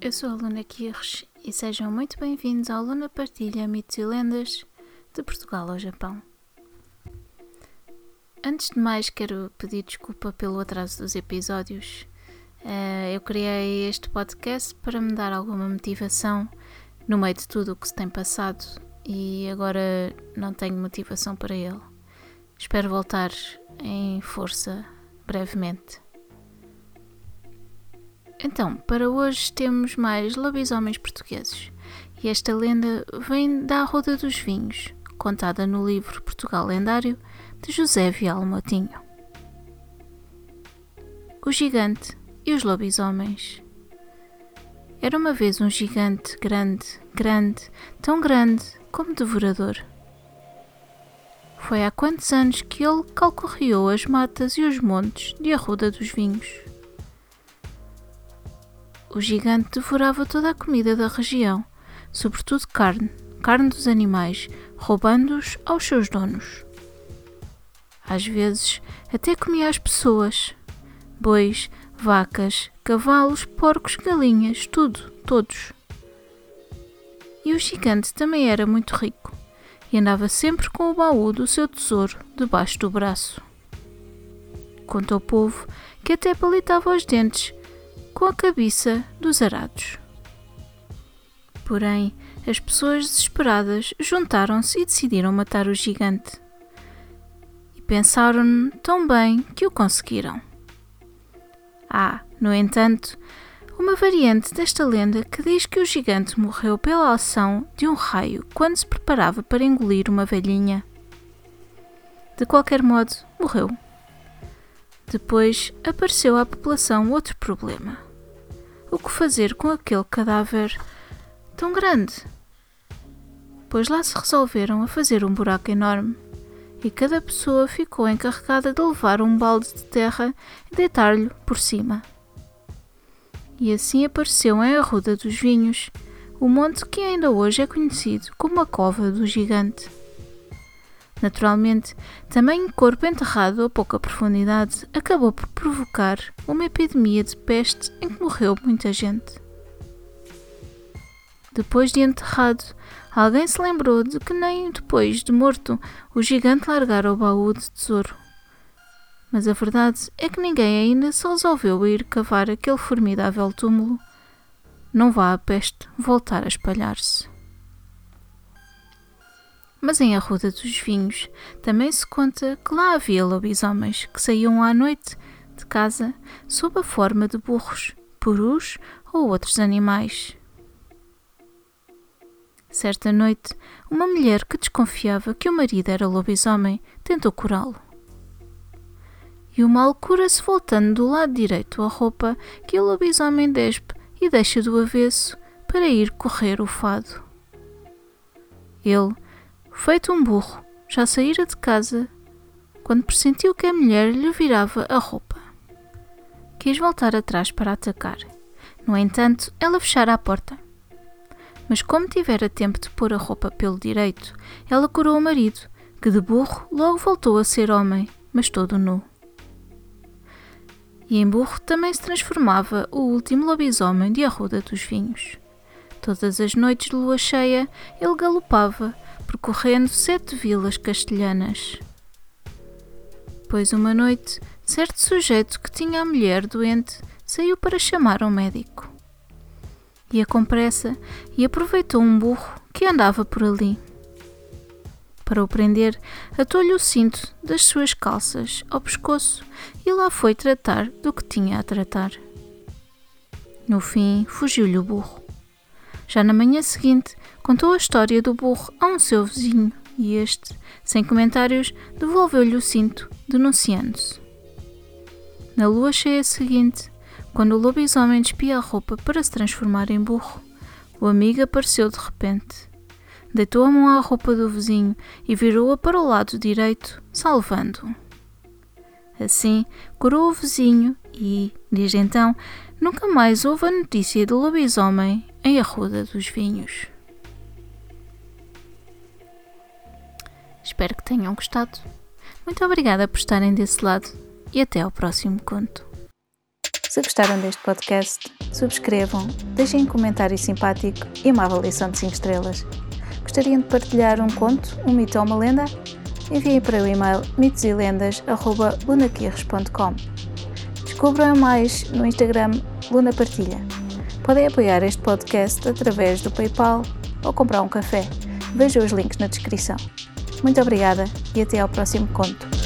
Eu sou a Luna Kirsch e sejam muito bem-vindos ao Luna Partilha Mitos e Lendas de Portugal ao Japão. Antes de mais, quero pedir desculpa pelo atraso dos episódios. Eh, eu criei este podcast para me dar alguma motivação no meio de tudo o que se tem passado e agora não tenho motivação para ele. Espero voltar em força brevemente. Então, para hoje temos mais lobisomens portugueses. E esta lenda vem da Roda dos Vinhos, contada no livro Portugal Lendário de José Vial Motinho. O gigante e os lobisomens. Era uma vez um gigante grande, grande, tão grande como devorador. Foi há quantos anos que ele calcorreou as matas e os montes de Arruda dos Vinhos. O gigante devorava toda a comida da região, sobretudo carne, carne dos animais, roubando-os aos seus donos. Às vezes, até comia as pessoas: bois, vacas, cavalos, porcos, galinhas, tudo, todos. E o gigante também era muito rico e andava sempre com o baú do seu tesouro debaixo do braço. Conta ao povo que até palitava os dentes com a cabeça dos arados. Porém, as pessoas desesperadas juntaram-se e decidiram matar o gigante. E pensaram tão bem que o conseguiram. Há, no entanto, uma variante desta lenda que diz que o gigante morreu pela ação de um raio quando se preparava para engolir uma velhinha. De qualquer modo, morreu. Depois apareceu à população outro problema o que fazer com aquele cadáver tão grande. Pois lá se resolveram a fazer um buraco enorme e cada pessoa ficou encarregada de levar um balde de terra e deitar-lhe por cima. E assim apareceu em Arruda dos Vinhos o monte que ainda hoje é conhecido como a Cova do Gigante. Naturalmente, também o corpo enterrado a pouca profundidade acabou por provocar uma epidemia de peste em que morreu muita gente. Depois de enterrado, alguém se lembrou de que nem depois de morto o gigante largara o baú de tesouro. Mas a verdade é que ninguém ainda se resolveu a ir cavar aquele formidável túmulo. Não vá a peste voltar a espalhar-se. Mas em Arruda dos Vinhos também se conta que lá havia lobisomens que saíam à noite de casa sob a forma de burros, perus ou outros animais. Certa noite, uma mulher que desconfiava que o marido era lobisomem tentou curá-lo. E o mal cura-se voltando do lado direito a roupa que o lobisomem despe e deixa do avesso para ir correr o fado. Ele Feito um burro, já saíra de casa quando pressentiu que a mulher lhe virava a roupa. Quis voltar atrás para atacar. No entanto, ela fechara a porta. Mas como tivera tempo de pôr a roupa pelo direito, ela curou o marido, que de burro logo voltou a ser homem, mas todo nu. E em burro também se transformava o último lobisomem de Arruda dos Vinhos. Todas as noites de lua cheia, ele galopava, percorrendo sete vilas castelhanas. Pois uma noite, certo sujeito que tinha a mulher doente saiu para chamar um médico. Ia com pressa e aproveitou um burro que andava por ali. Para o prender, atou-lhe o cinto das suas calças ao pescoço e lá foi tratar do que tinha a tratar. No fim, fugiu-lhe o burro. Já na manhã seguinte, contou a história do burro a um seu vizinho e este, sem comentários, devolveu-lhe o cinto, denunciando-se. Na lua cheia seguinte, Quando o lobisomem despia a roupa para se transformar em burro, o amigo apareceu de repente. Deitou a mão à roupa do vizinho e virou-a para o lado direito, salvando-o. Assim, curou o vizinho e, desde então, nunca mais houve a notícia do lobisomem em Arruda dos Vinhos. Espero que tenham gostado. Muito obrigada por estarem desse lado e até ao próximo conto. Se gostaram deste podcast, subscrevam, deixem um comentário simpático e uma avaliação de 5 estrelas. Gostariam de partilhar um conto, um mito ou uma lenda? Enviem para o e-mail mitoselendas.lunaquirres.com Descubram mais no Instagram Luna Partilha. Podem apoiar este podcast através do PayPal ou comprar um café. Vejam os links na descrição. Muito obrigada e até ao próximo conto.